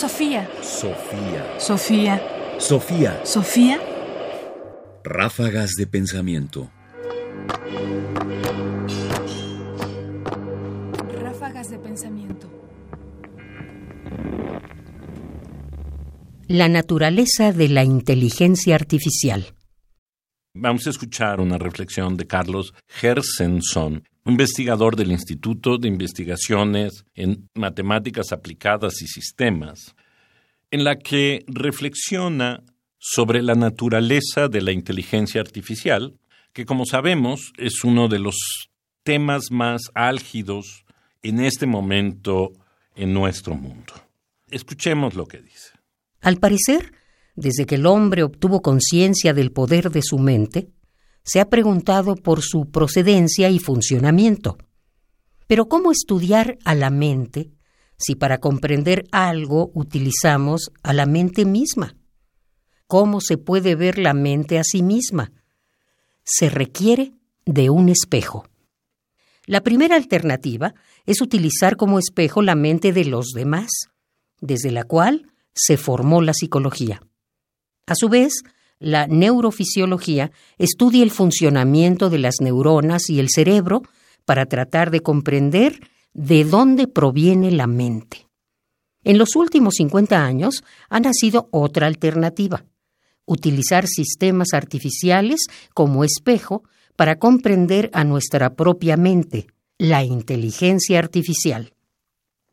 Sofía. Sofía. Sofía. Sofía. Sofía. Ráfagas de pensamiento. Ráfagas de pensamiento. La naturaleza de la inteligencia artificial. Vamos a escuchar una reflexión de Carlos Gersenson, investigador del Instituto de Investigaciones en Matemáticas Aplicadas y Sistemas, en la que reflexiona sobre la naturaleza de la inteligencia artificial, que como sabemos es uno de los temas más álgidos en este momento en nuestro mundo. Escuchemos lo que dice. Al parecer, desde que el hombre obtuvo conciencia del poder de su mente, se ha preguntado por su procedencia y funcionamiento. Pero ¿cómo estudiar a la mente si para comprender algo utilizamos a la mente misma? ¿Cómo se puede ver la mente a sí misma? Se requiere de un espejo. La primera alternativa es utilizar como espejo la mente de los demás, desde la cual se formó la psicología. A su vez, la neurofisiología estudia el funcionamiento de las neuronas y el cerebro para tratar de comprender de dónde proviene la mente. En los últimos 50 años ha nacido otra alternativa, utilizar sistemas artificiales como espejo para comprender a nuestra propia mente, la inteligencia artificial.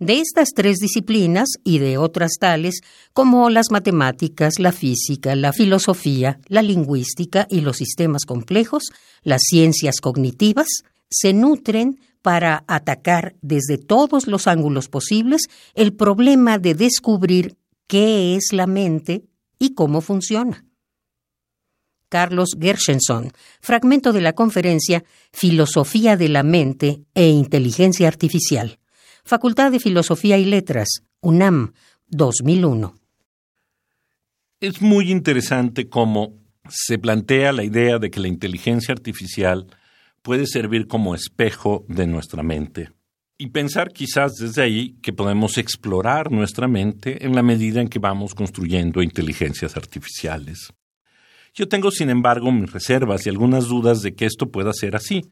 De estas tres disciplinas y de otras tales como las matemáticas, la física, la filosofía, la lingüística y los sistemas complejos, las ciencias cognitivas, se nutren para atacar desde todos los ángulos posibles el problema de descubrir qué es la mente y cómo funciona. Carlos Gershenson, fragmento de la conferencia Filosofía de la Mente e Inteligencia Artificial. Facultad de Filosofía y Letras, UNAM, 2001. Es muy interesante cómo se plantea la idea de que la inteligencia artificial puede servir como espejo de nuestra mente. Y pensar quizás desde ahí que podemos explorar nuestra mente en la medida en que vamos construyendo inteligencias artificiales. Yo tengo, sin embargo, mis reservas y algunas dudas de que esto pueda ser así,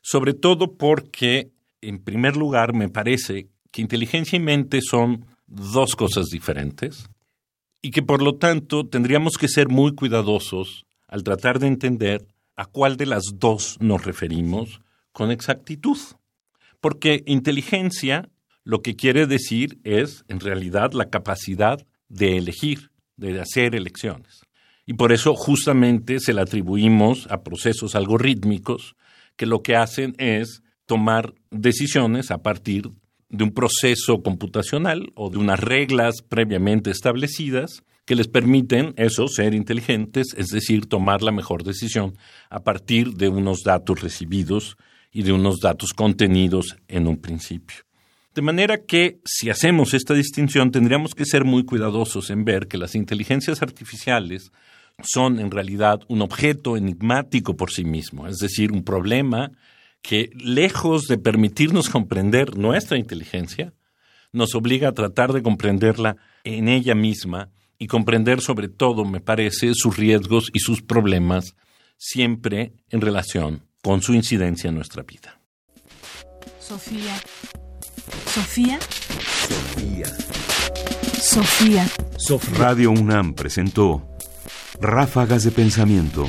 sobre todo porque en primer lugar, me parece que inteligencia y mente son dos cosas diferentes y que por lo tanto tendríamos que ser muy cuidadosos al tratar de entender a cuál de las dos nos referimos con exactitud. Porque inteligencia lo que quiere decir es, en realidad, la capacidad de elegir, de hacer elecciones. Y por eso justamente se la atribuimos a procesos algorítmicos que lo que hacen es tomar decisiones a partir de un proceso computacional o de unas reglas previamente establecidas que les permiten eso, ser inteligentes, es decir, tomar la mejor decisión a partir de unos datos recibidos y de unos datos contenidos en un principio. De manera que si hacemos esta distinción tendríamos que ser muy cuidadosos en ver que las inteligencias artificiales son en realidad un objeto enigmático por sí mismo, es decir, un problema que lejos de permitirnos comprender nuestra inteligencia, nos obliga a tratar de comprenderla en ella misma y comprender sobre todo, me parece, sus riesgos y sus problemas, siempre en relación con su incidencia en nuestra vida. Sofía. Sofía. Sofía. Sofía. Radio UNAM presentó Ráfagas de Pensamiento.